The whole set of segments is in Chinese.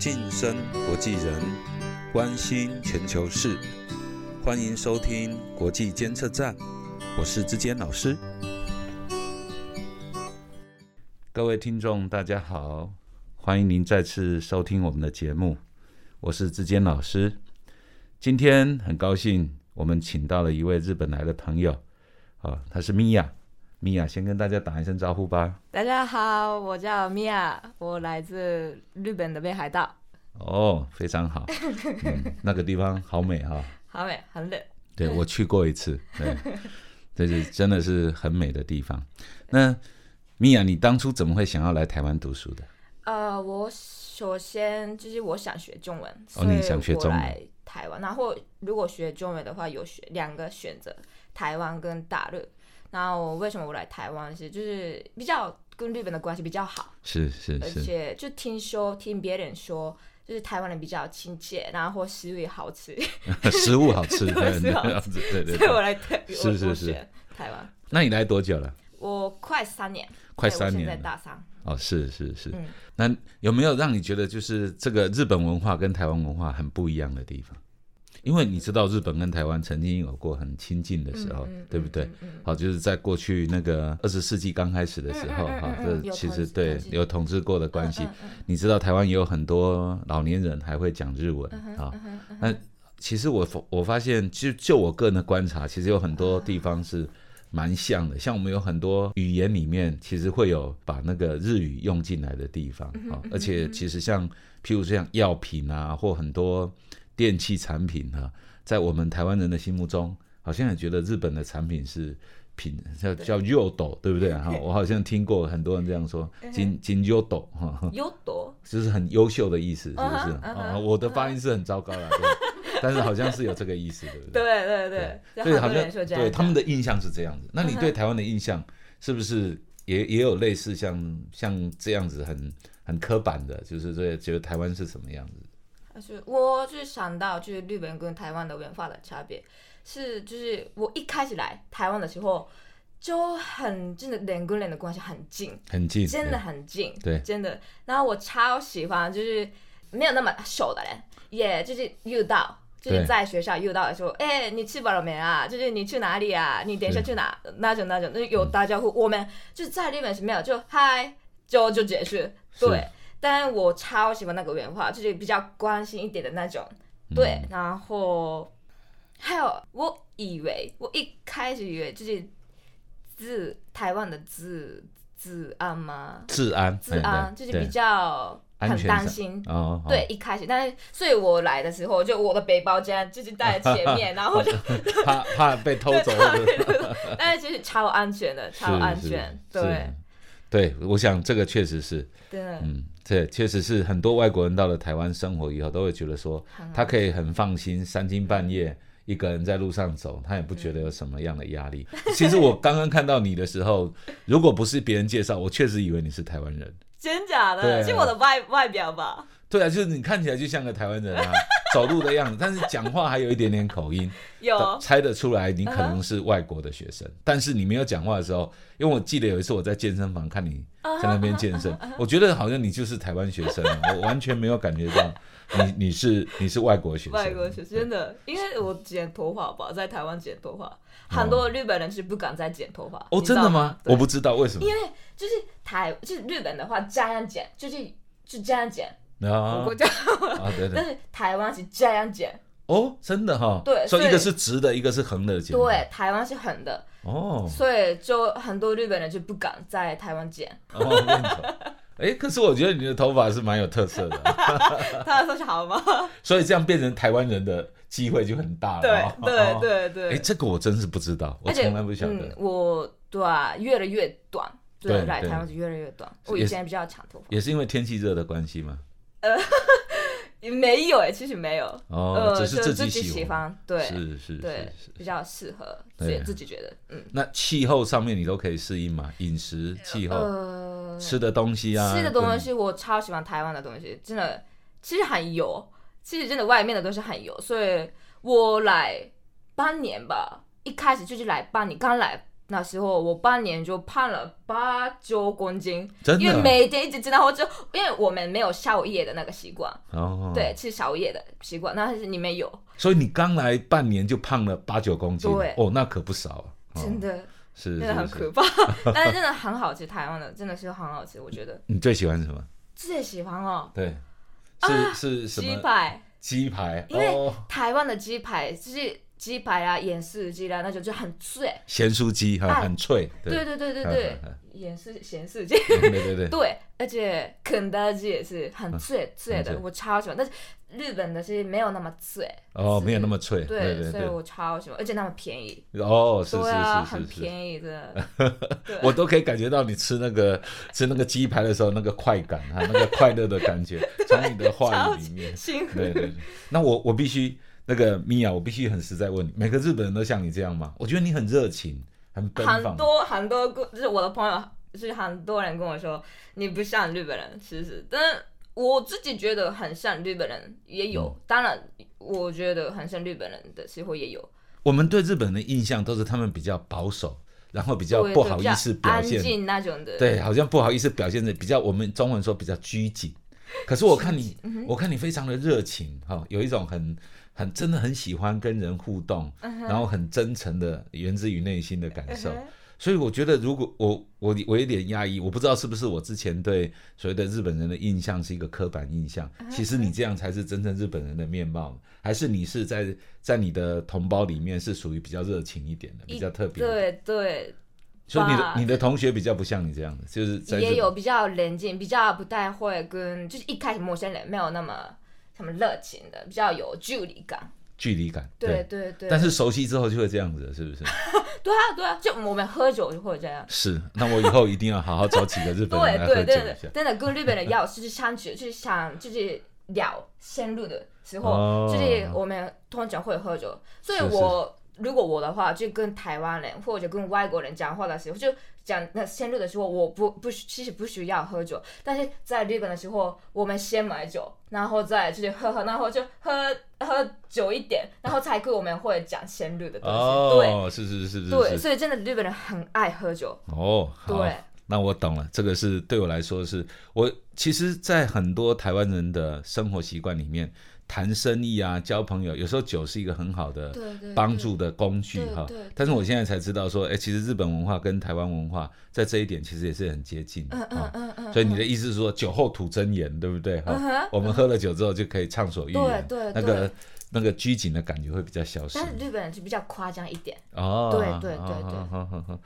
晋升国际人，关心全球事，欢迎收听国际监测站，我是志坚老师。各位听众，大家好，欢迎您再次收听我们的节目，我是志坚老师。今天很高兴，我们请到了一位日本来的朋友，啊，他是米娅。米娅，先跟大家打一声招呼吧。大家好，我叫米娅，我来自日本的北海道。哦，非常好，嗯，那个地方好美哈。好美，很冷。对，我去过一次，对，这是真的是很美的地方。那米娅，你当初怎么会想要来台湾读书的？呃，我首先就是我想学中文，哦，你想学中文？来台湾，然后如果学中文的话，有选两个选择，台湾跟大陆。那我为什么我来台湾是就是比较跟日本的关系比较好，是是是，而且就听说听别人说，就是台湾人比较亲切，然后食物也好吃，食物好吃，对 对对，所以我来台，是是是台湾。那你来多久了？我快三年，快三年，在大三。哦，是是是，那有没有让你觉得就是这个日本文化跟台湾文化很不一样的地方？因为你知道日本跟台湾曾经有过很亲近的时候，对不对？好，就是在过去那个二十世纪刚开始的时候，哈，这其实对有统治过的关系。你知道台湾也有很多老年人还会讲日文啊。那其实我我发现，就就我个人的观察，其实有很多地方是蛮像的。像我们有很多语言里面，其实会有把那个日语用进来的地方啊。而且其实像譬如像药品啊，或很多。电器产品哈，在我们台湾人的心目中，好像也觉得日本的产品是品叫叫优斗，对不对 哈？我好像听过很多人这样说，金金优斗哈，优斗就是很优秀的意思，是不是？啊，我的发音是很糟糕的，但是好像是有这个意思，对不对？对 对对，所以好像对他们的印象是这样子。那你对台湾的印象是不是也也有类似像像这样子很很刻板的，就是这觉得台湾是什么样子？是，我就是想到就是日本跟台湾的文化的差别，是就是我一开始来台湾的时候就很真的人跟人的关系很近，很近，真的很近，对，真的。然后我超喜欢就是没有那么熟的人，也就是遇到就是在学校遇到的时候，哎，你吃饱了没啊？就是你去哪里啊？你等一下去哪？那种那种，那有打招呼。我们就是在日本是没有，就嗨就就结束，对。但我超喜欢那个文化，就是比较关心一点的那种，对。然后还有，我以为我一开始以为就是治台湾的治治安吗？治安，治安就是比较很担心。哦，对，一开始，但是所以我来的时候，就我的背包竟然就是在前面，然后就怕怕被偷走。但是其实超安全的，超安全。对，对，我想这个确实是。对，嗯。对，确实是很多外国人到了台湾生活以后，都会觉得说，他可以很放心，三更半夜一个人在路上走，他也不觉得有什么样的压力。其实我刚刚看到你的时候，如果不是别人介绍，我确实以为你是台湾人。真假的？就我的外外表吧。对啊，就是你看起来就像个台湾人啊，走路的样子，但是讲话还有一点点口音，有猜得出来你可能是外国的学生。但是你没有讲话的时候，因为我记得有一次我在健身房看你在那边健身，我觉得好像你就是台湾学生，我完全没有感觉到你你是你是外国学生。外国学生真的，因为我剪头发吧，在台湾剪头发，很多日本人是不敢再剪头发。哦，真的吗？我不知道为什么。因为就是台就是日本的话这样剪，就是就这样剪。啊，国家，但是台湾是这样剪哦，真的哈，对，所以一个是直的，一个是横的剪，对，台湾是横的。哦，所以就很多日本人就不敢在台湾剪。哦哎，可是我觉得你的头发是蛮有特色的，他说是好吗？所以这样变成台湾人的机会就很大了，对对对对。哎，这个我真是不知道，我从来不晓得。我对啊，越来越短，对，来台湾是越来越短。我以前比较长头发，也是因为天气热的关系吗？呃，也没有哎，其实没有。哦，只是自己喜欢，对，是是，对，比较适合，自，自己觉得，嗯。那气候上面你都可以适应嘛？饮食、气候、吃的东西啊，吃的东西我超喜欢台湾的东西，真的，其实很油，其实真的外面的都是很油，所以我来半年吧，一开始就是来半年，刚来那时候我半年就胖了八九公斤，因为每天一直吃，然后就因为我们没有宵夜的那个习惯，哦，对，吃宵夜的习惯，但是你们有，所以你刚来半年就胖了八九公斤，对。哦，那可不少真的。是真的很。可怕，但是真的很好吃，台湾的真的是很好吃，我觉得。你最喜欢什么？最喜欢哦，对，啊是是什么？鸡排，鸡排。因为哦，台湾的鸡排就是鸡排啊、盐酥鸡啦那种就很脆，咸酥鸡哈，哎很脆，对。对对对对盐酥咸酥鸡。对对对，对，而且肯德基也是很脆脆的，我超喜欢。但是日本的是没有那么脆，哦，是。没有那么脆，对，对对所以我超喜欢，而且那么便宜。哦，是是是，很便宜的。我都可以感觉到你吃那个吃那个鸡排的时候那个快感哈，那个快乐的感觉，从你的话语里面。对对对，那我我必须那个米娅，我必须很实在问你，每个日本人都像你这样吗？我觉得你很热情，很奔很。多很多个，就是我的朋友，就是很多人跟我说你不像日本人，其实，但是我自己觉得很像日本人，也有。嗯当然，我觉得很像日本人的时候也有，我们对日本人的印象都是他们比较保守，然后比较不好意思表现，静那种的。对，好像不好意思表现的比较我们中文说比较拘谨。可是我看你，嗯我看你非常的热情哈、有一种很很真的很喜欢跟人互动，然后很真诚的源自于内心的感受。所以我觉得，如果我我我有点压抑，我不知道是不是我之前对所谓的日本人的印象是一个刻板印象。嗯其实你这样才是真正日本人的面貌，还是你是在在你的同胞里面是属于比较热情一点的，比较特别。对对，所以你的你的同学比较不像你这样的，就是也有比较冷静，比较不太会跟，就是一开始陌生人没有那么什么热情的，比较有距离感。距离感。对对对。但是熟悉之后就会这样子，是不是？对啊对啊，就我们喝酒就会这样。是。那我以后一定要好好找几个日本人来喝对对。对对，真的跟日本人 要就是相处，就是想就是聊深入的时候，哦就是我们通常会喝酒，所以我如果我的话，就跟台湾人或者跟外国人讲话的时候，就讲那深入的时候，我不不需其实不需要喝酒，但是在日本的时候，我们先买酒，然后再就是喝喝，然后就喝喝久一点，然后才跟我们会讲深入的东西。哦，是是是是对对，所以真的日本人很爱喝酒。哦，好对。那我懂了，这个是对我来说是，我其实，在很多台湾人的生活习惯里面，谈生意啊、交朋友，有时候酒是一个很好的帮助的工具哈。但是我现在才知道说，哎，其实日本文化跟台湾文化在这一点其实也是很接近的嗯嗯啊。嗯嗯。所以你的意思是说，酒后吐真言，对不对？哈、嗯我们喝了酒之后就可以畅所欲言，对对那个那个拘谨的感觉会比较消失但。是日本人就比较夸张一点。哦，对对对好对嗯好好好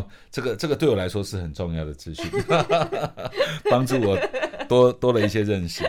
好，这个这个对我来说是很重要的资讯，帮助我多多了一些认识。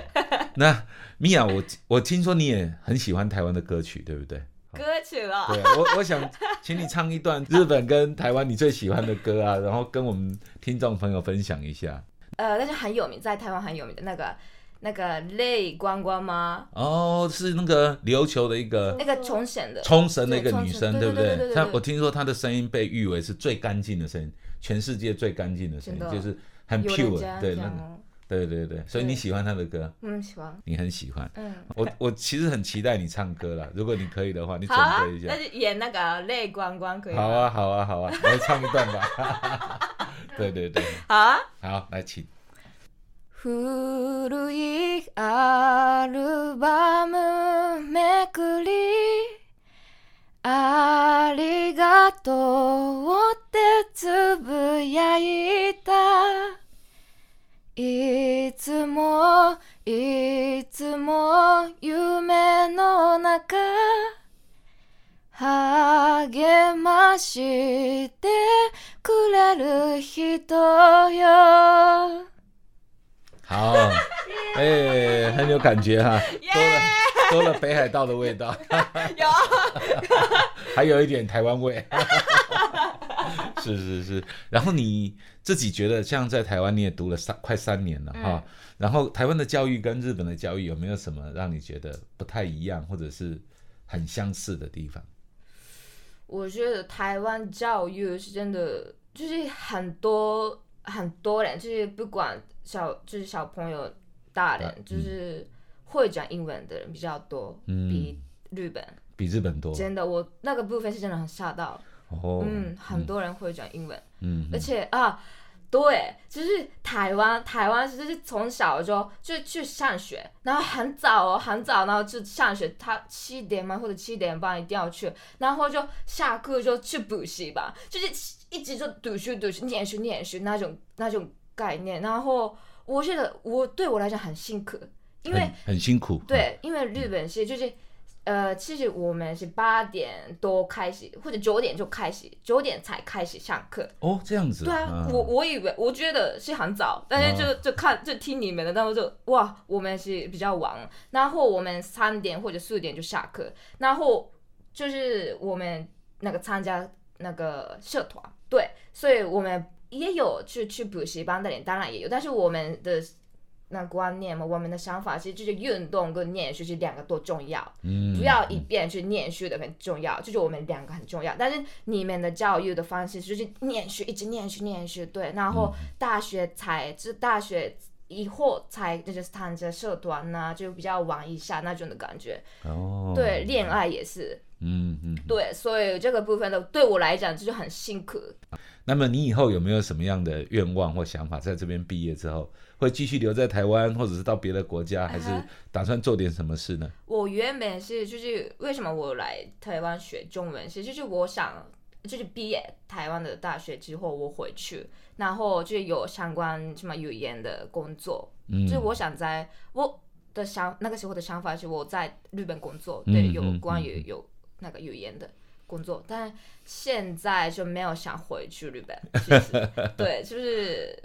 那米娅，我我听说你也很喜欢台湾的歌曲，对不对？歌曲了。对啊，我我想请你唱一段日本跟台湾你最喜欢的歌啊，然后跟我们听众朋友分享一下。呃，那是很有名，在台湾很有名的那个那个泪光光吗？哦，是那个琉球的一个那个冲绳的。冲绳的一个女生，对不对她我听说她的声音被誉为是最干净的声音，全世界最干净的声音，就是很 pure，对那个，对对对，所以你喜欢她的歌，嗯，喜欢。你很喜欢。嗯，我我其实很期待你唱歌啦，如果你可以的话，你准好啊备一，下那。就演那个泪光光可以吗？好啊，好啊，好啊，来唱一段吧。对对对，好啊。好，来请。古いアルバムめくりありがとうってつぶやいた いつもいつも夢の中励ましてくれる人よ。好，哎、很有感觉哈，多了多了北海道的味道，有。还有一点台湾味。是是是，然后你自己觉得，像在台湾你也读了三快三年了哈，然后台湾的教育跟日本的教育有没有什么让你觉得不太一样，或者是很相似的地方？我觉得台湾教育是真的，就是很多很多人，就是不管小就是小朋友、大人，嗯。就是会讲英文的人比较多，嗯。比日本。比日本多。真的，我那个部分是真的很吓到。哦，嗯，很多人会讲英文，嗯，而且啊，对，就是台湾，台湾就是从小就就去上学，然后很早哦，很早，然后就上学，他七点嘛或者七点半一定要去，然后就下课就去补习吧，就是一直就读书读书，念书念书那种那种概念，然后我觉得我对我来讲很辛苦，因为很很辛苦，对，因为日本是就是。呃，其实我们是八点多开始，或者九点就开始，九点才开始上课。哦，这样子。对啊，我我以为我觉得是很早，但是就就看就听你们的，然后就哇，我们是比较晚，然后我们三点或者四点就下课，然后就是我们那个参加那个社团，对，所以我们也有去去补习班的人，当然也有，但是我们的。那观念嘛，我们的想法其实就是运动跟念书是两个都重要，嗯，不要一边去念书的很重要，就是我们两个很重要。但是你们的教育的方式就是念书，一直念书念书，对，然后大学才，就大学以后才就是参加社团呐，就比较玩一下那种的感觉。哦，对，恋爱也是，嗯嗯，对，所以这个部分的对我来讲就是很辛苦。那么你以后有没有什么样的愿望或想法，在这边毕业之后？会继续留在台湾，或者是到别的国家，还是打算做点什么事呢？我原本是就是为什么我来台湾学中文，是就是我想就是毕业台湾的大学之后我回去，然后就有相关什么语言的工作，嗯就是我想在我的想那个时候的想法是我在日本工作，对，有关于有那个语言的工作，但现在就没有想回去日本，其实对，就是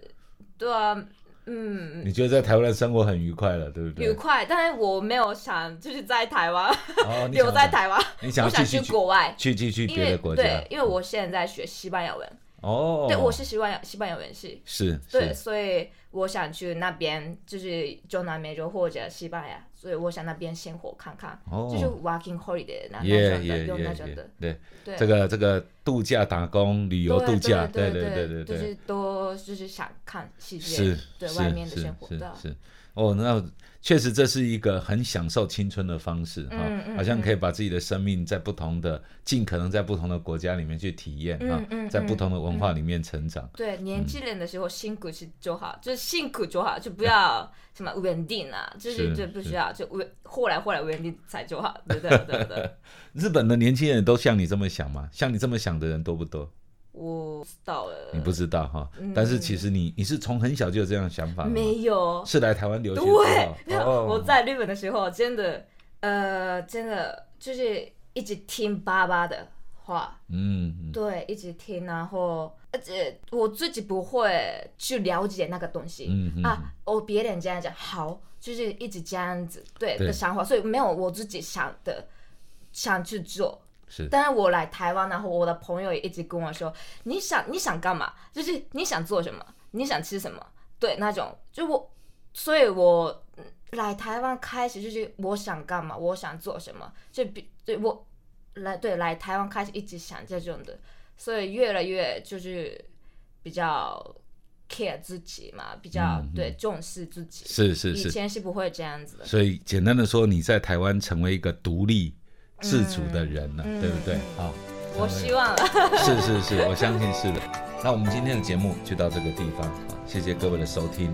对啊。嗯，你觉得在台湾的生活很愉快了，对不对？愉快，但是我没有想就是在台湾哦 留在台湾，你想去国外，去去去别的国家。对，因为我现在学西班牙文。哦，对，我是西班牙西班牙文系，是，对，所以我想去那边，就是中南美洲或者西班牙，所以我想那边生活看看，就是 working holiday 那那种的，用那种的，对，这个这个度假打工旅游度假，对对对对对，就是多就是想看世界，对外面的生活的，是，哦，那。确实，这是一个很享受青春的方式哈，好像可以把自己的生命在不同的、尽可能在不同的国家里面去体验哈，在不同的文化里面成长。对，年轻人的时候辛苦是就好，就是辛苦就好，就不要 什么稳定啊，就是就不需要就稳，后来后来稳定才就好，对对对对。日本的年轻人都像你这么想吗？像你这么想的人多不多？我知道了，你不知道哈，但是其实你你是从很小就有这样的想法没有，是来台湾留学对，我在日本的时候，真的，呃，真的就是一直听爸爸的话，嗯，对，一直听，然后而且我自己不会去了解那个东西，嗯啊，我别人这样讲好，就是一直这样子，对。的想法，所以没有我自己想的想去做。是，但是我来台湾，然后我的朋友也一直跟我说，你想你想干嘛？就是你想做什么？你想吃什么？对，那种就我，所以我来台湾开始就是我想干嘛，我想做什么，就比对我来对来台湾开始一直想这种的，所以越来越就是比较 care 自己嘛，比较对重视自己。是是是，以前是不会这样子的。所以简单的说，你在台湾成为一个独立。自主的人了，对不对？好，我希望 是是是，我相信是的。那我们今天的节目就到这个地方，谢谢各位的收听。